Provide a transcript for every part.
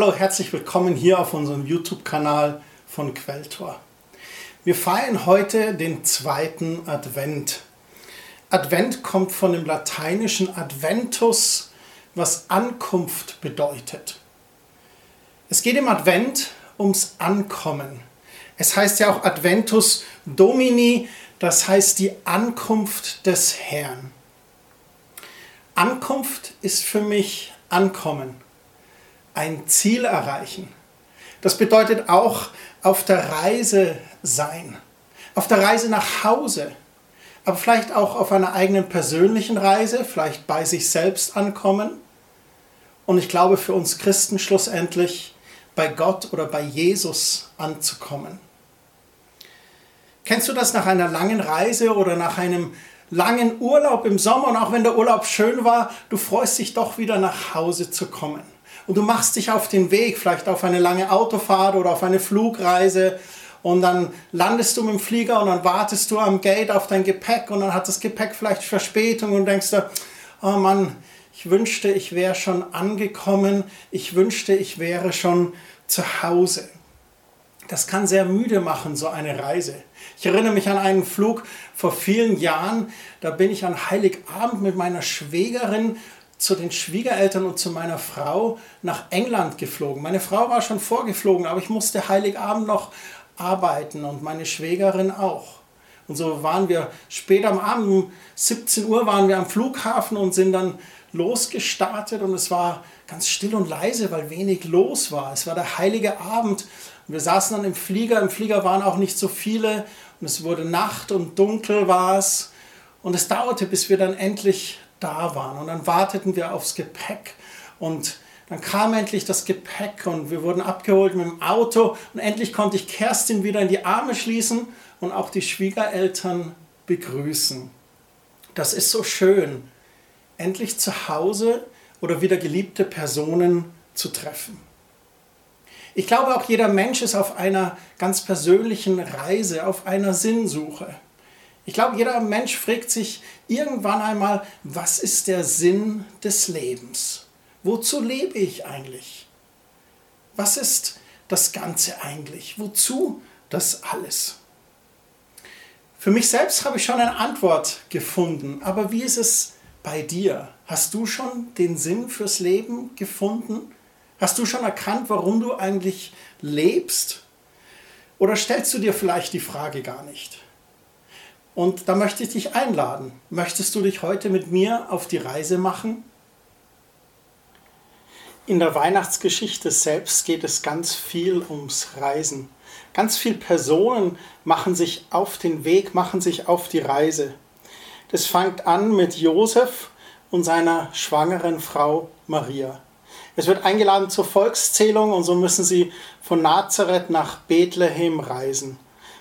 Hallo, herzlich willkommen hier auf unserem YouTube-Kanal von Quelltor. Wir feiern heute den zweiten Advent. Advent kommt von dem lateinischen Adventus, was Ankunft bedeutet. Es geht im Advent ums Ankommen. Es heißt ja auch Adventus Domini, das heißt die Ankunft des Herrn. Ankunft ist für mich Ankommen ein Ziel erreichen. Das bedeutet auch auf der Reise sein, auf der Reise nach Hause, aber vielleicht auch auf einer eigenen persönlichen Reise, vielleicht bei sich selbst ankommen. Und ich glaube für uns Christen schlussendlich bei Gott oder bei Jesus anzukommen. Kennst du das nach einer langen Reise oder nach einem langen Urlaub im Sommer und auch wenn der Urlaub schön war, du freust dich doch wieder nach Hause zu kommen und du machst dich auf den Weg, vielleicht auf eine lange Autofahrt oder auf eine Flugreise und dann landest du mit dem Flieger und dann wartest du am Gate auf dein Gepäck und dann hat das Gepäck vielleicht Verspätung und denkst du, oh Mann, ich wünschte, ich wäre schon angekommen, ich wünschte, ich wäre schon zu Hause. Das kann sehr müde machen, so eine Reise. Ich erinnere mich an einen Flug vor vielen Jahren, da bin ich an Heiligabend mit meiner Schwägerin zu den Schwiegereltern und zu meiner Frau nach England geflogen. Meine Frau war schon vorgeflogen, aber ich musste Heiligabend noch arbeiten und meine Schwägerin auch. Und so waren wir später am Abend, um 17 Uhr waren wir am Flughafen und sind dann losgestartet und es war ganz still und leise, weil wenig los war. Es war der heilige Abend und wir saßen dann im Flieger. Im Flieger waren auch nicht so viele und es wurde Nacht und dunkel war es. Und es dauerte, bis wir dann endlich da waren. Und dann warteten wir aufs Gepäck und dann kam endlich das Gepäck und wir wurden abgeholt mit dem Auto und endlich konnte ich Kerstin wieder in die Arme schließen und auch die Schwiegereltern begrüßen. Das ist so schön, endlich zu Hause oder wieder geliebte Personen zu treffen. Ich glaube, auch jeder Mensch ist auf einer ganz persönlichen Reise, auf einer Sinnsuche. Ich glaube, jeder Mensch fragt sich irgendwann einmal, was ist der Sinn des Lebens? Wozu lebe ich eigentlich? Was ist das Ganze eigentlich? Wozu das alles? Für mich selbst habe ich schon eine Antwort gefunden, aber wie ist es bei dir? Hast du schon den Sinn fürs Leben gefunden? Hast du schon erkannt, warum du eigentlich lebst? Oder stellst du dir vielleicht die Frage gar nicht? Und da möchte ich dich einladen. Möchtest du dich heute mit mir auf die Reise machen? In der Weihnachtsgeschichte selbst geht es ganz viel ums Reisen. Ganz viele Personen machen sich auf den Weg, machen sich auf die Reise. Das fängt an mit Josef und seiner schwangeren Frau Maria. Es wird eingeladen zur Volkszählung und so müssen sie von Nazareth nach Bethlehem reisen.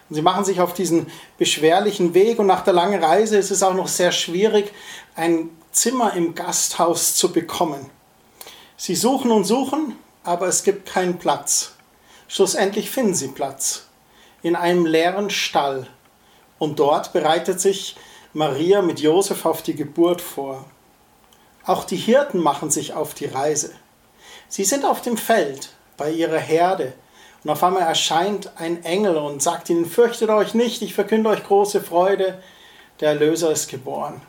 Und sie machen sich auf diesen beschwerlichen Weg und nach der langen Reise ist es auch noch sehr schwierig, ein Zimmer im Gasthaus zu bekommen. Sie suchen und suchen, aber es gibt keinen Platz. Schlussendlich finden sie Platz in einem leeren Stall. Und dort bereitet sich Maria mit Josef auf die Geburt vor. Auch die Hirten machen sich auf die Reise. Sie sind auf dem Feld bei ihrer Herde und auf einmal erscheint ein Engel und sagt ihnen, fürchtet euch nicht, ich verkünde euch große Freude, der Erlöser ist geboren.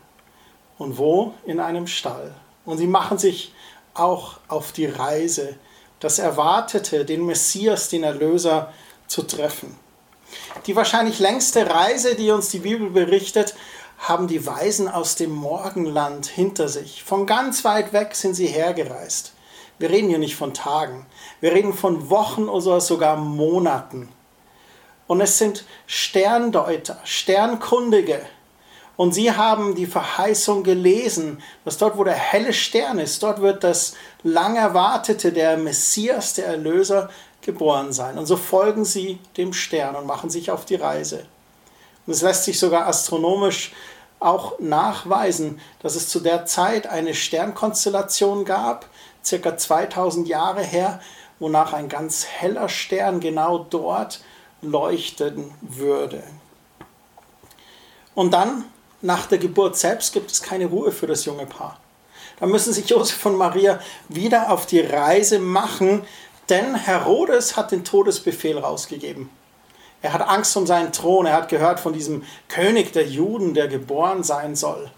Und wo? In einem Stall. Und sie machen sich auch auf die Reise, das Erwartete, den Messias, den Erlöser zu treffen. Die wahrscheinlich längste Reise, die uns die Bibel berichtet, haben die Weisen aus dem Morgenland hinter sich. Von ganz weit weg sind sie hergereist. Wir reden hier nicht von Tagen. Wir reden von Wochen oder sogar Monaten. Und es sind Sterndeuter, Sternkundige. Und sie haben die Verheißung gelesen, dass dort, wo der helle Stern ist, dort wird das lang erwartete, der Messias, der Erlöser, geboren sein. Und so folgen sie dem Stern und machen sich auf die Reise. Und es lässt sich sogar astronomisch auch nachweisen, dass es zu der Zeit eine Sternkonstellation gab, circa 2000 Jahre her, wonach ein ganz heller Stern genau dort leuchten würde. Und dann, nach der Geburt selbst, gibt es keine Ruhe für das junge Paar. Da müssen sich Josef und Maria wieder auf die Reise machen, Denn Herodes hat den Todesbefehl rausgegeben. Er hat Angst um seinen Thron, er hat gehört von diesem König der Juden, der geboren sein soll.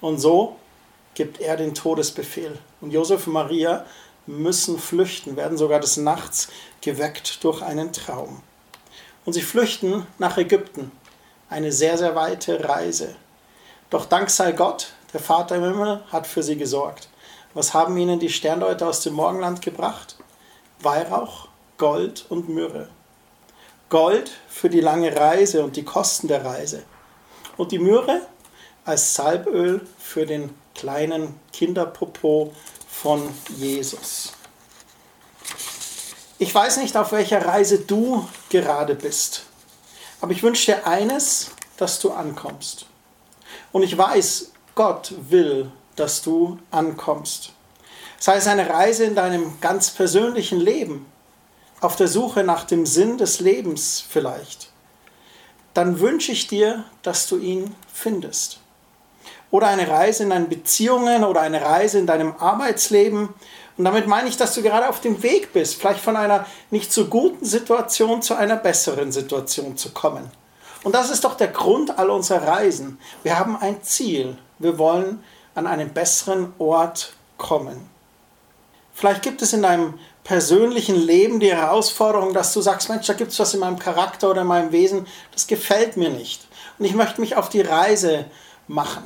Und so gibt er den Todesbefehl. Und Josef und Maria müssen flüchten, werden sogar des Nachts geweckt durch einen Traum. Und sie flüchten nach Ägypten. Eine sehr, sehr weite Reise. Doch dank sei Gott, der Vater im Himmel hat für sie gesorgt. Was haben ihnen die Sterndeuter aus dem Morgenland gebracht? Weihrauch, Gold und Myrrhe. Gold für die lange Reise und die Kosten der Reise. Und die Myrrhe als Salböl für den kleinen Kinderpopo von Jesus. Ich weiß nicht, auf welcher Reise du gerade bist, aber ich wünsche dir eines, dass du ankommst. Und ich weiß, Gott will, dass du ankommst. Sei es eine Reise in deinem ganz persönlichen Leben, auf der Suche nach dem Sinn des Lebens vielleicht, dann wünsche ich dir, dass du ihn findest. Oder eine Reise in deinen Beziehungen oder eine Reise in deinem Arbeitsleben. Und damit meine ich, dass du gerade auf dem Weg bist, vielleicht von einer nicht so guten Situation zu einer besseren Situation zu kommen. Und das ist doch der Grund all unserer Reisen. Wir haben ein Ziel. Wir wollen an einen besseren Ort kommen. Vielleicht gibt es in deinem persönlichen Leben die Herausforderung, dass du sagst, Mensch, da gibt es was in meinem Charakter oder in meinem Wesen, das gefällt mir nicht. Und ich möchte mich auf die Reise machen.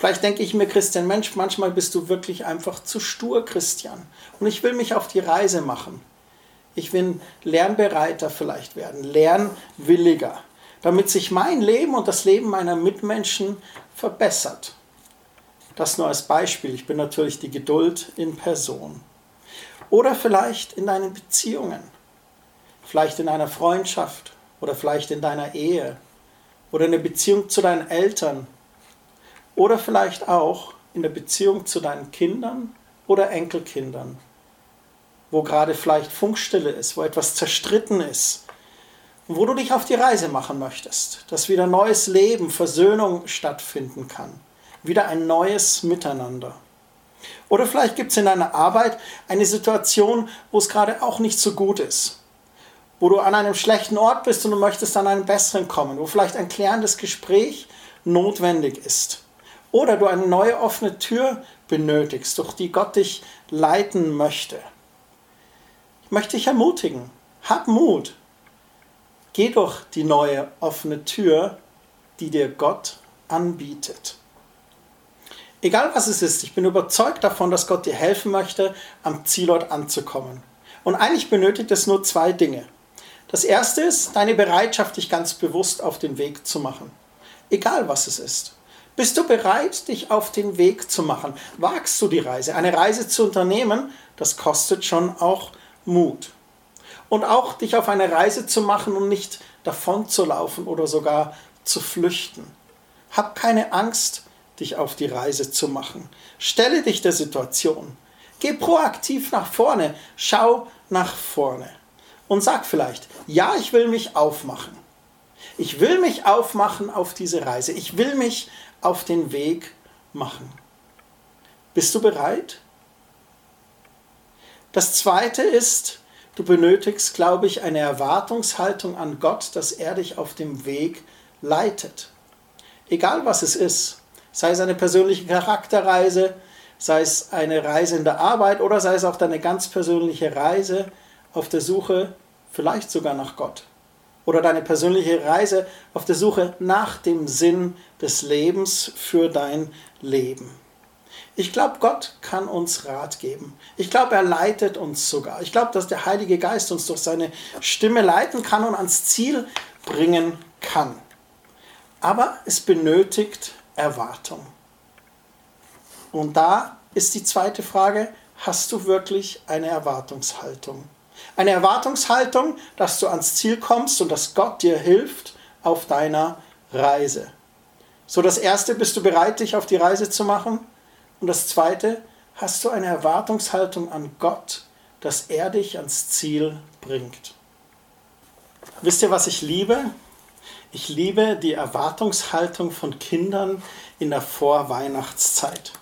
Vielleicht denke ich mir, Christian, Mensch, manchmal bist du wirklich einfach zu stur, Christian. Und ich will mich auf die Reise machen. Ich will lernbereiter vielleicht werden, lernwilliger, damit sich mein Leben und das Leben meiner Mitmenschen verbessert. Das nur als Beispiel. Ich bin natürlich die Geduld in Person. Oder vielleicht in deinen Beziehungen, vielleicht in einer Freundschaft oder vielleicht in deiner Ehe oder in der Beziehung zu deinen Eltern oder vielleicht auch in der Beziehung zu deinen Kindern oder Enkelkindern, wo gerade vielleicht Funkstille ist, wo etwas zerstritten ist und wo du dich auf die Reise machen möchtest, dass wieder neues Leben, Versöhnung stattfinden kann, wieder ein neues Miteinander. Oder vielleicht gibt es in deiner Arbeit eine Situation, wo es gerade auch nicht so gut ist. Wo du an einem schlechten Ort bist und du möchtest an einen besseren kommen. Wo vielleicht ein klärendes Gespräch notwendig ist. Oder du eine neue offene Tür benötigst, durch die Gott dich leiten möchte. Ich möchte dich ermutigen. Hab Mut. Geh durch die neue offene Tür, die dir Gott anbietet. Egal was es ist, ich bin überzeugt davon, dass Gott dir helfen möchte, am Zielort anzukommen. Und eigentlich benötigt es nur zwei Dinge. Das erste ist deine Bereitschaft, dich ganz bewusst auf den Weg zu machen. Egal was es ist. Bist du bereit, dich auf den Weg zu machen? Wagst du die Reise? Eine Reise zu unternehmen, das kostet schon auch Mut. Und auch dich auf eine Reise zu machen und nicht davon zu laufen oder sogar zu flüchten. Hab keine Angst, dich auf die Reise zu machen. Stelle dich der Situation. Geh proaktiv nach vorne. Schau nach vorne. Und sag vielleicht, ja, ich will mich aufmachen. Ich will mich aufmachen auf diese Reise. Ich will mich auf den Weg machen. Bist du bereit? Das Zweite ist, du benötigst, glaube ich, eine Erwartungshaltung an Gott, dass er dich auf dem Weg leitet. Egal was es ist sei es eine persönliche Charakterreise, sei es eine Reise in der Arbeit oder sei es auch deine ganz persönliche Reise auf der Suche vielleicht sogar nach Gott. Oder deine persönliche Reise auf der Suche nach dem Sinn des Lebens für dein Leben. Ich glaube, Gott kann uns Rat geben. Ich glaube, er leitet uns sogar. Ich glaube, dass der Heilige Geist uns durch seine Stimme leiten kann und ans Ziel bringen kann. Aber es benötigt Erwartung. Und da ist die zweite Frage, hast du wirklich eine Erwartungshaltung? Eine Erwartungshaltung, dass du ans Ziel kommst und dass Gott dir hilft auf deiner Reise. So das erste, bist du bereit, dich auf die Reise zu machen? Und das zweite, hast du eine Erwartungshaltung an Gott, dass er dich ans Ziel bringt? Wisst ihr, was ich liebe? Ich liebe die Erwartungshaltung von Kindern in der Vorweihnachtszeit.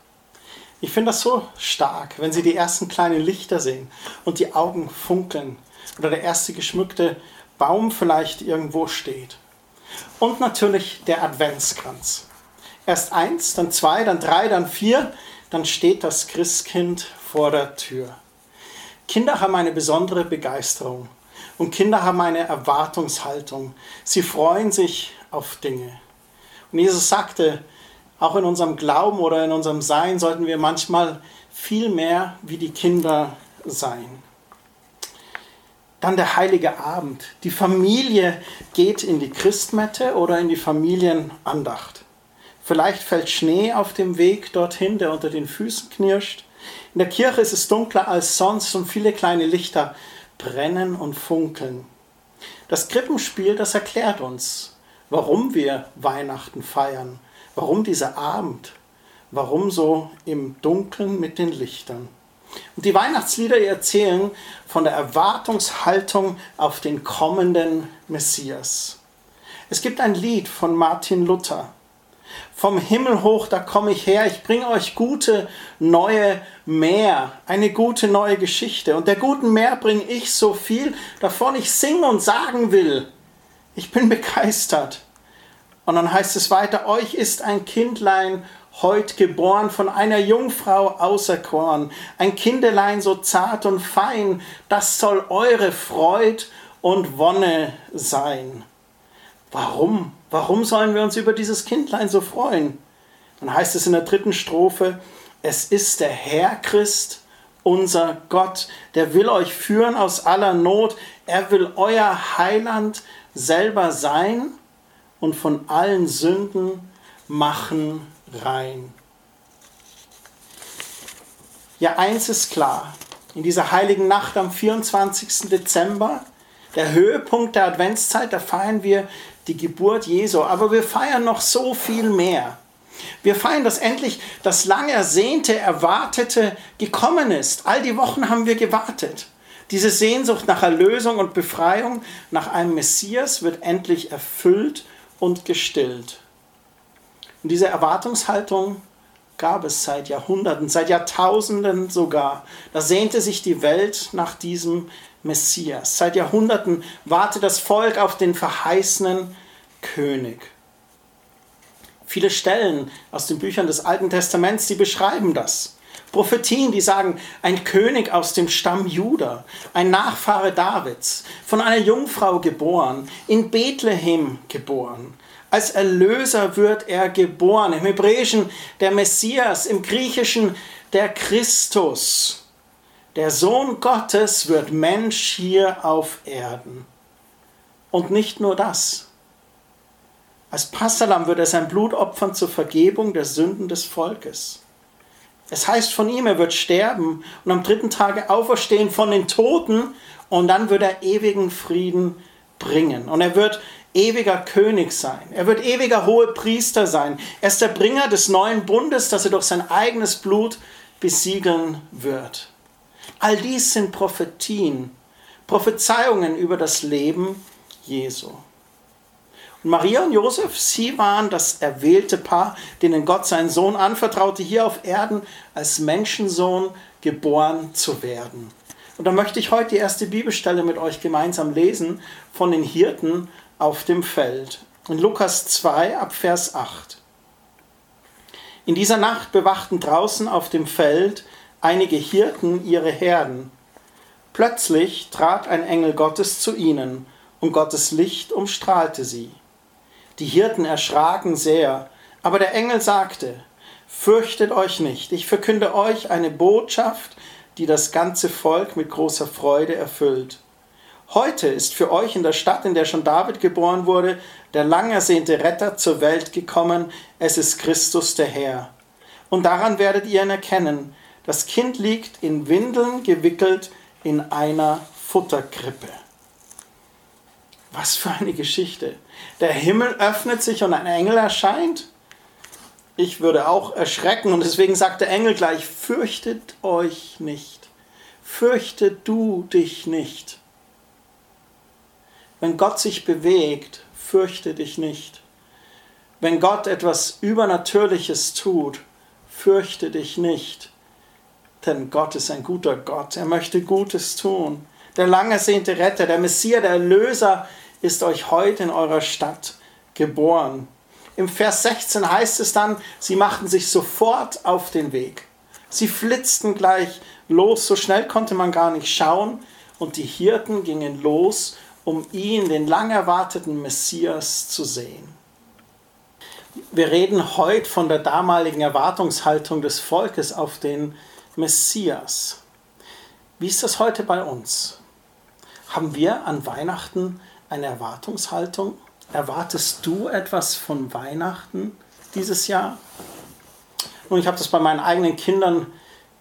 Ich finde das so stark, wenn Sie die ersten kleinen Lichter sehen und die Augen funkeln oder der erste geschmückte Baum vielleicht irgendwo steht. Und natürlich der Adventskranz. Erst eins, dann zwei, dann drei, dann vier, dann steht das Christkind vor der Tür. Kinder haben eine besondere Begeisterung und Kinder haben eine Erwartungshaltung. Sie freuen sich auf Dinge. Und Jesus sagte, auch in unserem Glauben oder in unserem Sein sollten wir manchmal viel mehr wie die Kinder sein. Dann der heilige Abend. Die Familie geht in die Christmette oder in die Familienandacht. Vielleicht fällt Schnee auf dem Weg dorthin, der unter den Füßen knirscht. In der Kirche ist es dunkler als sonst und viele kleine Lichter brennen und funkeln. Das Krippenspiel, das erklärt uns, warum wir Weihnachten feiern, warum dieser Abend, warum so im Dunkeln mit den Lichtern. Und die Weihnachtslieder erzählen von der Erwartungshaltung auf den kommenden Messias. Es gibt ein Lied von Martin Luther. Vom Himmel hoch, da komme ich her, ich bringe euch gute neue Meer, eine gute neue Geschichte. Und der guten Meer bringe ich so viel, davon ich singen und sagen will. Ich bin begeistert. Und dann heißt es weiter, euch ist ein Kindlein heut geboren, von einer Jungfrau auserkoren, ein Kindelein so zart und fein, das soll eure Freud und Wonne sein. Warum? Warum sollen wir uns über dieses Kindlein so freuen? Dann heißt es in der dritten Strophe, es ist der Herr Christ, unser Gott, der will euch führen aus aller Not, er will euer Heiland selber sein und von allen Sünden machen rein. Ja, eins ist klar. In dieser heiligen Nacht am 24. Dezember, der Höhepunkt der Adventszeit, da feiern wir die Geburt Jesu. Aber wir feiern noch so viel mehr. Wir feiern, dass endlich das lang ersehnte, erwartete gekommen ist. All die Wochen haben wir gewartet. Diese Sehnsucht nach Erlösung und Befreiung, nach einem Messias wird endlich erfüllt und gestillt. Und diese Erwartungshaltung gab es seit Jahrhunderten, seit Jahrtausenden sogar. Da sehnte sich die Welt nach diesem Messias. Seit Jahrhunderten wartet das Volk auf den verheißenen König. Viele Stellen aus den Büchern des Alten Testaments, die beschreiben das. Prophetien, die sagen, ein König aus dem Stamm Juda, ein Nachfahre Davids, von einer Jungfrau geboren, in Bethlehem geboren. Als Erlöser wird er geboren. Im Hebräischen der Messias, im Griechischen der Christus. Der Sohn Gottes wird Mensch hier auf Erden. Und nicht nur das. Als Passalam wird er sein Blut opfern zur Vergebung der Sünden des Volkes. Es heißt von ihm, er wird sterben und am dritten Tage auferstehen von den Toten und dann wird er ewigen Frieden bringen. Und er wird ewiger König sein. Er wird ewiger hohe Priester sein. Er ist der Bringer des neuen Bundes, das er durch sein eigenes Blut besiegeln wird. All dies sind Prophetien, Prophezeiungen über das Leben Jesu. Maria und Josef, sie waren das erwählte Paar, denen Gott seinen Sohn anvertraute, hier auf Erden als Menschensohn geboren zu werden. Und da möchte ich heute die erste Bibelstelle mit euch gemeinsam lesen von den Hirten auf dem Feld. In Lukas 2 ab Vers 8. In dieser Nacht bewachten draußen auf dem Feld einige Hirten ihre Herden. Plötzlich trat ein Engel Gottes zu ihnen, und Gottes Licht umstrahlte sie. Die Hirten erschraken sehr, aber der Engel sagte, Fürchtet euch nicht, ich verkünde euch eine Botschaft, die das ganze Volk mit großer Freude erfüllt. Heute ist für euch in der Stadt, in der schon David geboren wurde, der lang ersehnte Retter zur Welt gekommen. Es ist Christus der Herr. Und daran werdet ihr ihn erkennen. Das Kind liegt in Windeln gewickelt in einer Futterkrippe. Was für eine Geschichte. Der Himmel öffnet sich und ein Engel erscheint. Ich würde auch erschrecken und deswegen sagt der Engel gleich, fürchtet euch nicht. Fürchte du dich nicht. Wenn Gott sich bewegt, fürchte dich nicht. Wenn Gott etwas Übernatürliches tut, fürchte dich nicht, denn Gott ist ein guter Gott, er möchte Gutes tun. Der lang ersehnte Retter, der Messias, der Erlöser ist euch heute in eurer Stadt geboren. Im Vers 16 heißt es dann, sie machten sich sofort auf den Weg. Sie flitzten gleich los, so schnell konnte man gar nicht schauen, und die Hirten gingen los, um ihn, den lang erwarteten Messias, zu sehen. Wir reden heute von der damaligen Erwartungshaltung des Volkes auf den Messias. Wie ist das heute bei uns? Haben wir an Weihnachten eine Erwartungshaltung? Erwartest du etwas von Weihnachten dieses Jahr? Nun, ich habe das bei meinen eigenen Kindern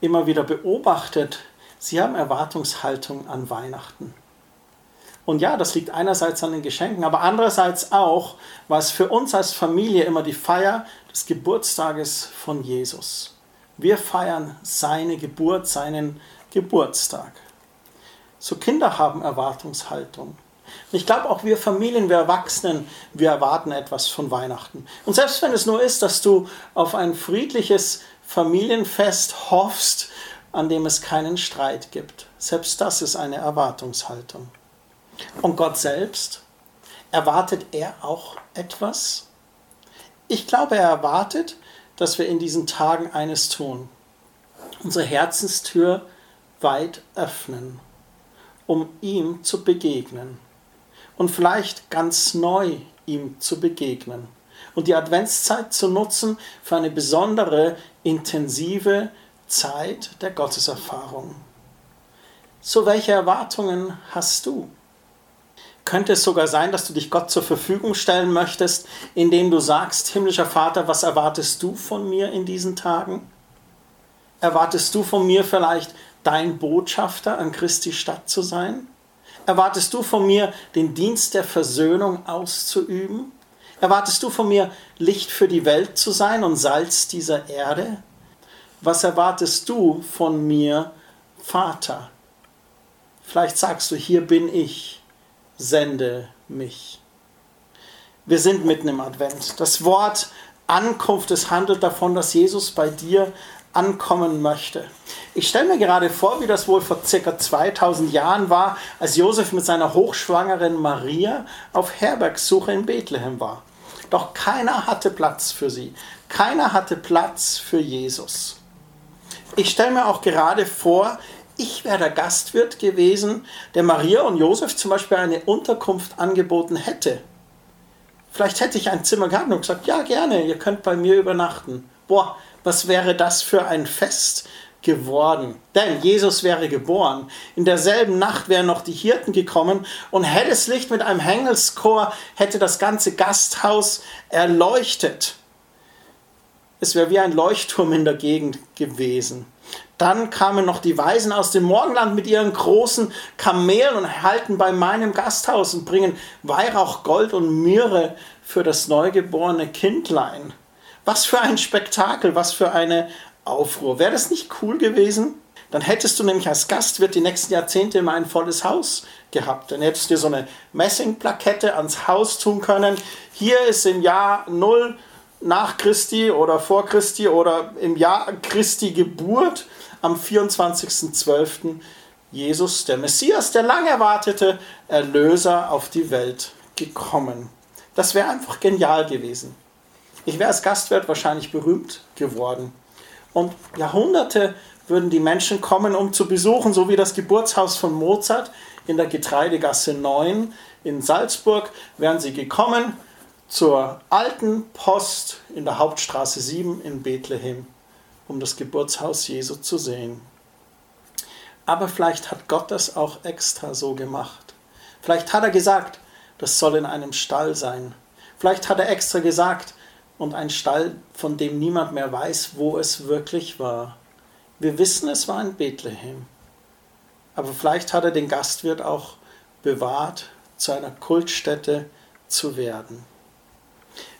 immer wieder beobachtet. Sie haben Erwartungshaltung an Weihnachten. Und ja, das liegt einerseits an den Geschenken, aber andererseits auch, war es für uns als Familie immer die Feier des Geburtstages von Jesus. Wir feiern seine Geburt, seinen Geburtstag. So Kinder haben Erwartungshaltung. Und ich glaube auch wir Familien, wir Erwachsenen, wir erwarten etwas von Weihnachten. Und selbst wenn es nur ist, dass du auf ein friedliches Familienfest hoffst, an dem es keinen Streit gibt. Selbst das ist eine Erwartungshaltung. Und Gott selbst, erwartet er auch etwas? Ich glaube, er erwartet, dass wir in diesen Tagen eines tun. Unsere Herzenstür weit öffnen, um ihm zu begegnen. Und vielleicht ganz neu ihm zu begegnen. Und die Adventszeit zu nutzen für eine besondere, intensive Zeit der Gotteserfahrung. So welche Erwartungen hast du? Könnte es sogar sein, dass du dich Gott zur Verfügung stellen möchtest, indem du sagst, himmlischer Vater, was erwartest du von mir in diesen Tagen? Erwartest du von mir vielleicht dein Botschafter an Christi Stadt zu sein? Erwartest du von mir den Dienst der Versöhnung auszuüben? Erwartest du von mir Licht für die Welt zu sein und Salz dieser Erde? Was erwartest du von mir, Vater? Vielleicht sagst du, hier bin ich, sende mich. Wir sind mitten im Advent. Das Wort Ankunft, es handelt davon, dass Jesus bei dir ankommen möchte. Ich stelle mir gerade vor, wie das wohl vor circa 2000 Jahren war, als Josef mit seiner hochschwangeren Maria auf Herbergssuche in Bethlehem war. Doch keiner hatte Platz für sie. Keiner hatte Platz für Jesus ich stelle mir auch gerade vor, ich wäre der Gastwirt gewesen, der Maria und Josef zum Beispiel eine Unterkunft angeboten hätte. Vielleicht hätte ich ein Zimmer gehabt und gesagt, ja gerne, ihr könnt bei mir übernachten. Boah, was wäre das für ein Fest geworden? Denn Jesus wäre geboren. In derselben Nacht wären noch die Hirten gekommen und helles Licht mit einem Hengelschor hätte das ganze Gasthaus erleuchtet. Es wäre wie ein Leuchtturm in der Gegend gewesen. Dann kamen noch die Weisen aus dem Morgenland mit ihren großen Kamelen und halten bei meinem Gasthaus und bringen Weihrauch, Gold und Myrrhe für das neugeborene Kindlein. Was für ein Spektakel, was für eine Aufruhr. Wäre das nicht cool gewesen? Dann hättest du nämlich als Gastwirt die nächsten Jahrzehnte immer ein volles Haus gehabt. Dann hättest du dir so eine Messingplakette ans Haus tun können. Hier ist im Jahr 0 nach Christi oder vor Christi oder im Jahr Christi Geburt am 24.12. Jesus, der Messias, der lang erwartete Erlöser auf die Welt gekommen. Das wäre einfach genial gewesen. Ich wäre als Gastwirt wahrscheinlich berühmt geworden. Und Jahrhunderte würden die Menschen kommen, um zu besuchen, so wie das Geburtshaus von Mozart in der Getreidegasse 9 in Salzburg, wären sie gekommen, zur alten Post in der Hauptstraße 7 in Bethlehem, um das Geburtshaus Jesu zu sehen. Aber vielleicht hat Gott das auch extra so gemacht. Vielleicht hat er gesagt, das soll in einem Stall sein. Vielleicht hat er extra gesagt, und ein Stall, von dem niemand mehr weiß, wo es wirklich war. Wir wissen, es war in Bethlehem. Aber vielleicht hat er den Gastwirt auch bewahrt, zu einer Kultstätte zu werden.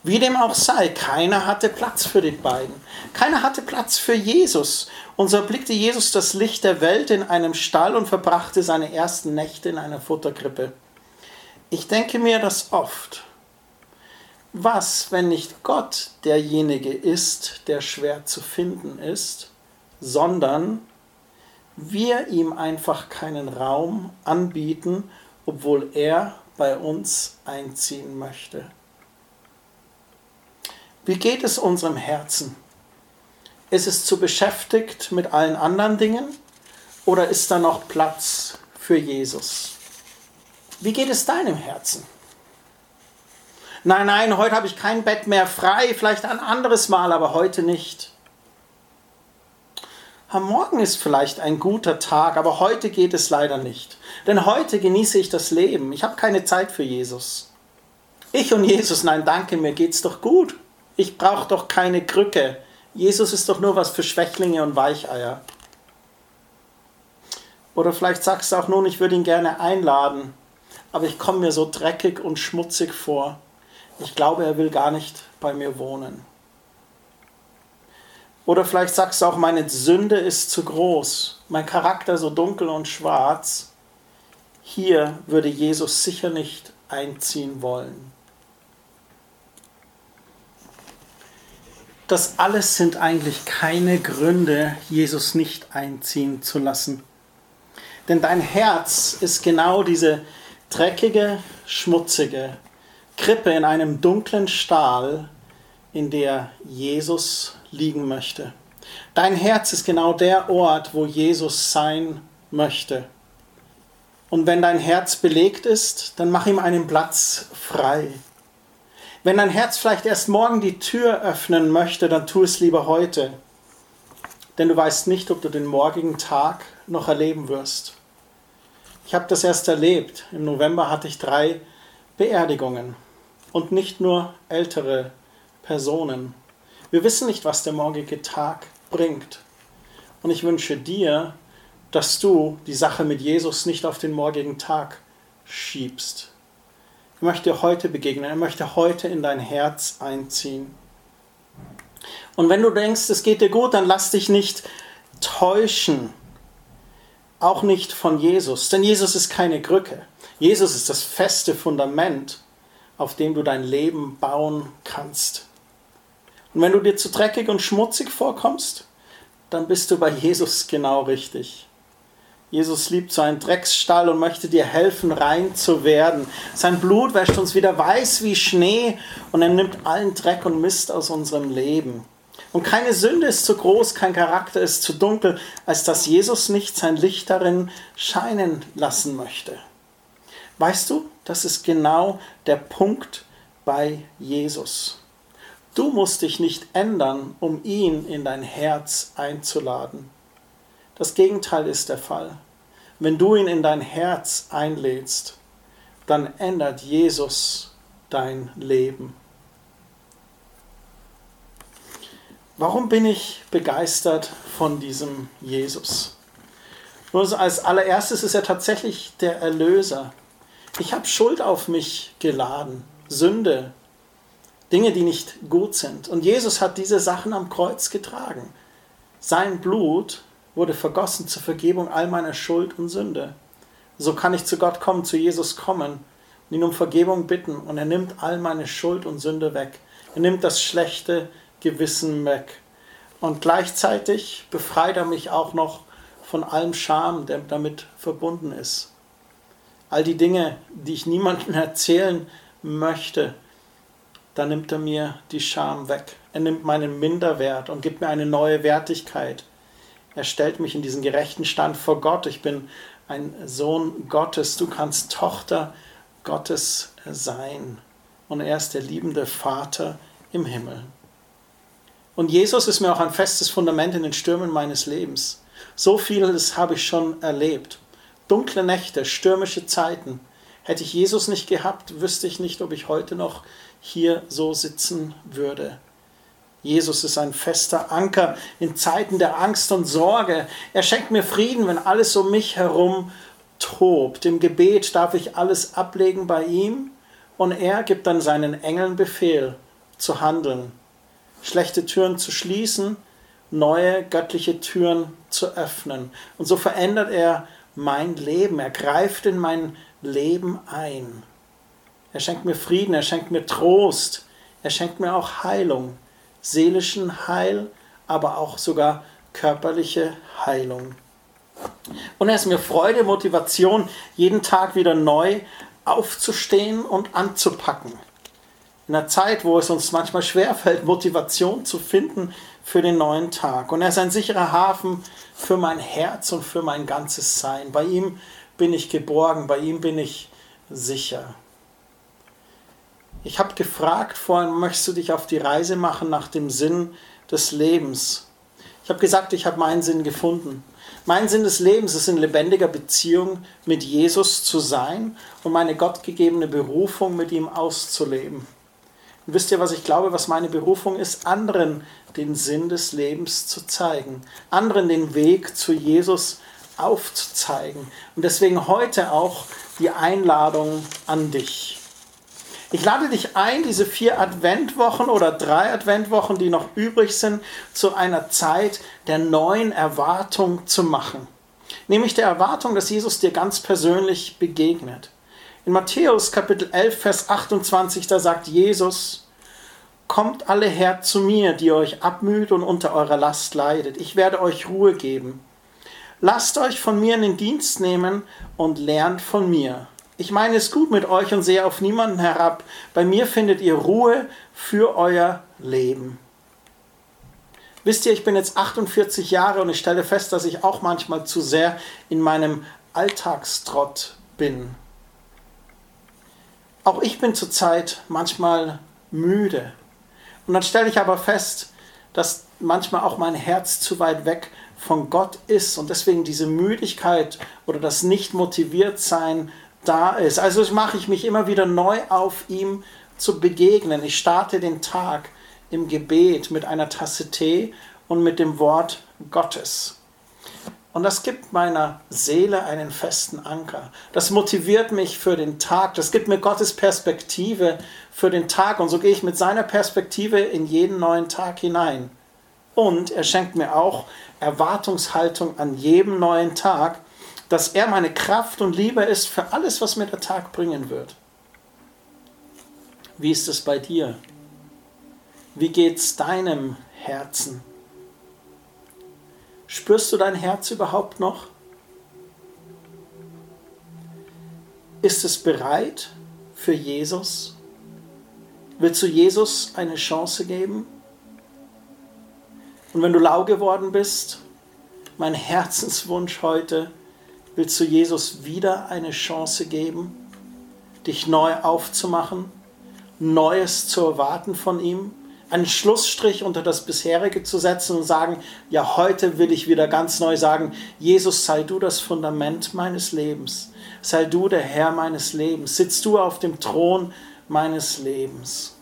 Wie dem auch sei, keiner hatte Platz für die beiden. Keiner hatte Platz für Jesus. Und so erblickte Jesus das Licht der Welt in einem Stall und verbrachte seine ersten Nächte in einer Futterkrippe. Ich denke mir das oft. Was, wenn nicht Gott derjenige ist, der schwer zu finden ist, sondern wir ihm einfach keinen Raum anbieten, obwohl er bei uns einziehen möchte. Wie geht es unserem Herzen? Ist es zu beschäftigt mit allen anderen Dingen oder ist da noch Platz für Jesus? Wie geht es deinem Herzen? Nein, nein, heute habe ich kein Bett mehr frei, vielleicht ein anderes Mal, aber heute nicht. Am Morgen ist vielleicht ein guter Tag, aber heute geht es leider nicht. Denn heute genieße ich das Leben. Ich habe keine Zeit für Jesus. Ich und Jesus, nein, danke, mir geht's doch gut. Ich brauche doch keine Krücke. Jesus ist doch nur was für Schwächlinge und Weicheier. Oder vielleicht sagst du auch nun, ich würde ihn gerne einladen, aber ich komme mir so dreckig und schmutzig vor. Ich glaube, er will gar nicht bei mir wohnen. Oder vielleicht sagst du auch, meine Sünde ist zu groß, mein Charakter so dunkel und schwarz. Hier würde Jesus sicher nicht einziehen wollen. Das alles sind eigentlich keine Gründe, Jesus nicht einziehen zu lassen. Denn dein Herz ist genau diese dreckige, schmutzige Krippe in einem dunklen Stahl, in der Jesus liegen möchte. Dein Herz ist genau der Ort, wo Jesus sein möchte. Und wenn dein Herz belegt ist, dann mach ihm einen Platz frei. Wenn dein Herz vielleicht erst morgen die Tür öffnen möchte, dann tu es lieber heute. Denn du weißt nicht, ob du den morgigen Tag noch erleben wirst. Ich habe das erst erlebt. Im November hatte ich drei Beerdigungen. Und nicht nur ältere Personen. Wir wissen nicht, was der morgige Tag bringt. Und ich wünsche dir, dass du die Sache mit Jesus nicht auf den morgigen Tag schiebst. Er möchte heute begegnen, er möchte heute in dein Herz einziehen. Und wenn du denkst, es geht dir gut, dann lass dich nicht täuschen. Auch nicht von Jesus, denn Jesus ist keine Krücke. Jesus ist das feste Fundament, auf dem du dein Leben bauen kannst. Und wenn du dir zu dreckig und schmutzig vorkommst, dann bist du bei Jesus genau richtig. Jesus liebt so einen Drecksstall und möchte dir helfen, rein zu werden. Sein Blut wäscht uns wieder weiß wie Schnee und er nimmt allen Dreck und Mist aus unserem Leben. Und keine Sünde ist zu groß, kein Charakter ist zu dunkel, als dass Jesus nicht sein Licht darin scheinen lassen möchte. Weißt du, das ist genau der Punkt bei Jesus. Du musst dich nicht ändern, um ihn in dein Herz einzuladen. Das Gegenteil ist der Fall. Wenn du ihn in dein Herz einlädst, dann ändert Jesus dein Leben. Warum bin ich begeistert von diesem Jesus? Nur als allererstes ist er tatsächlich der Erlöser. Ich habe Schuld auf mich geladen, Sünde, Dinge, die nicht gut sind. Und Jesus hat diese Sachen am Kreuz getragen. Sein Blut wurde vergossen zur Vergebung all meiner Schuld und Sünde. So kann ich zu Gott kommen, zu Jesus kommen und ihn um Vergebung bitten. Und er nimmt all meine Schuld und Sünde weg. Er nimmt das schlechte Gewissen weg. Und gleichzeitig befreit er mich auch noch von allem Scham, der damit verbunden ist. All die Dinge, die ich niemandem erzählen möchte, da nimmt er mir die Scham weg. Er nimmt meinen Minderwert und gibt mir eine neue Wertigkeit. Er stellt mich in diesen gerechten Stand vor Gott. Ich bin ein Sohn Gottes. Du kannst Tochter Gottes sein. Und er ist der liebende Vater im Himmel. Und Jesus ist mir auch ein festes Fundament in den Stürmen meines Lebens. So vieles habe ich schon erlebt. Dunkle Nächte, stürmische Zeiten. Hätte ich Jesus nicht gehabt, wüsste ich nicht, ob ich heute noch hier so sitzen würde. Jesus ist ein fester Anker in Zeiten der Angst und Sorge. Er schenkt mir Frieden, wenn alles um mich herum tobt. Im Gebet darf ich alles ablegen bei ihm und er gibt dann seinen Engeln Befehl zu handeln, schlechte Türen zu schließen, neue göttliche Türen zu öffnen. Und so verändert er mein Leben, er greift in mein Leben ein. Er schenkt mir Frieden, er schenkt mir Trost, Er schenkt mir auch Heilung, seelischen Heil, aber auch sogar körperliche Heilung. Und er ist mir Freude, Motivation, jeden Tag wieder neu aufzustehen und anzupacken. In einer Zeit, wo es uns manchmal schwerfällt, Motivation zu finden für den neuen Tag. Und er ist ein sicherer Hafen für mein Herz und für mein ganzes Sein. Bei ihm bin ich geborgen, bei ihm bin ich sicher. Ich habe gefragt vorhin, möchtest du dich auf die Reise machen nach dem Sinn des Lebens? Ich habe gesagt, ich habe meinen Sinn gefunden. Mein Sinn des Lebens ist in lebendiger Beziehung mit Jesus zu sein und meine gottgegebene Berufung mit ihm auszuleben. Und wisst ihr, was ich glaube, was meine Berufung ist? Anderen den Sinn des Lebens zu zeigen, anderen den Weg zu Jesus aufzuzeigen. Und deswegen heute auch die Einladung an dich. Ich lade dich ein, diese vier Adventwochen oder drei Adventwochen, die noch übrig sind, zu einer Zeit der neuen Erwartung zu machen. Nämlich der Erwartung, dass Jesus dir ganz persönlich begegnet. In Matthäus Kapitel 11, Vers 28, da sagt Jesus, Kommt alle her zu mir, die euch abmüht und unter eurer Last leidet. Ich werde euch Ruhe geben. Lasst euch von mir in den Dienst nehmen und lernt von mir ich meine es gut mit euch und sehe auf niemanden herab. Bei mir findet ihr Ruhe für euer Leben. Wisst ihr, ich bin jetzt 48 Jahre und ich stelle fest, dass ich auch manchmal zu sehr in meinem Alltagstrott bin. Auch ich bin zurzeit manchmal müde. Und dann stelle ich aber fest, dass manchmal auch mein Herz zu weit weg von Gott ist und deswegen diese Müdigkeit oder das nicht motiviert sein da ist. Also mache ich mich immer wieder neu auf, ihm zu begegnen. Ich starte den Tag im Gebet mit einer Tasse Tee und mit dem Wort Gottes. Und das gibt meiner Seele einen festen Anker. Das motiviert mich für den Tag. Das gibt mir Gottes Perspektive für den Tag. Und so gehe ich mit seiner Perspektive in jeden neuen Tag hinein. Und er schenkt mir auch Erwartungshaltung an jedem neuen Tag, dass er meine Kraft und Liebe ist für alles, was mir der Tag bringen wird. Wie ist es bei dir? Wie geht's deinem Herzen? Spürst du dein Herz überhaupt noch? Ist es bereit für Jesus? Willst du Jesus eine Chance geben? Und wenn du lau geworden bist, mein Herzenswunsch heute, Willst du Jesus wieder eine Chance geben, dich neu aufzumachen, Neues zu erwarten von ihm, einen Schlussstrich unter das bisherige zu setzen und sagen, ja, heute will ich wieder ganz neu sagen, Jesus, sei du das Fundament meines Lebens, sei du der Herr meines Lebens, sitzt du auf dem Thron meines Lebens.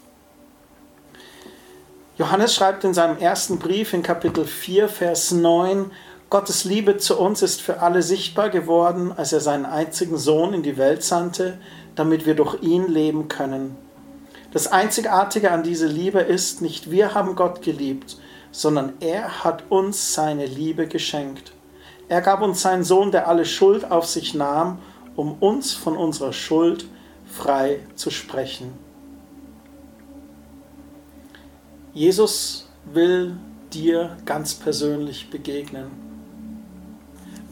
Johannes schreibt in seinem ersten Brief in Kapitel 4, Vers 9, Gottes Liebe zu uns ist für alle sichtbar geworden, als er seinen einzigen Sohn in die Welt sandte, damit wir durch ihn leben können. Das Einzigartige an dieser Liebe ist, nicht wir haben Gott geliebt, sondern er hat uns seine Liebe geschenkt. Er gab uns seinen Sohn, der alle Schuld auf sich nahm, um uns von unserer Schuld frei zu sprechen. Jesus will dir ganz persönlich begegnen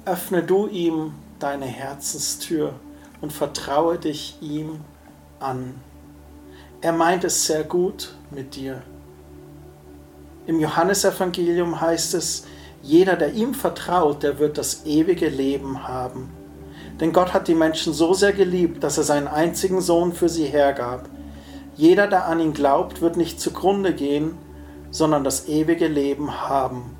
öffne du ihm deine Herzenstür und vertraue dich ihm an. Er meint es sehr gut mit dir. Im Johannesevangelium heißt es, jeder, der ihm vertraut, der wird das ewige Leben haben. Denn Gott hat die Menschen so sehr geliebt, dass er seinen einzigen Sohn für sie hergab. Jeder, der an ihn glaubt, wird nicht zugrunde gehen, sondern das ewige Leben haben.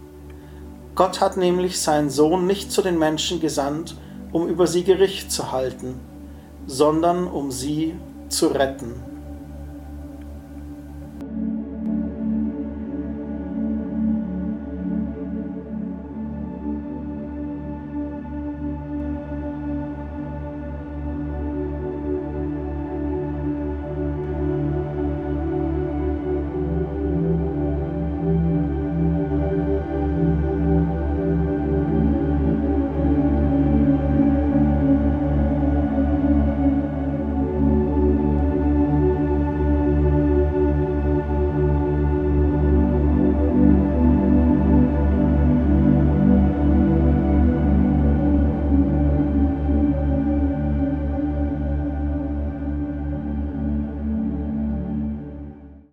Gott hat nämlich seinen Sohn nicht zu den Menschen gesandt, um über sie Gericht zu halten, sondern um sie zu retten.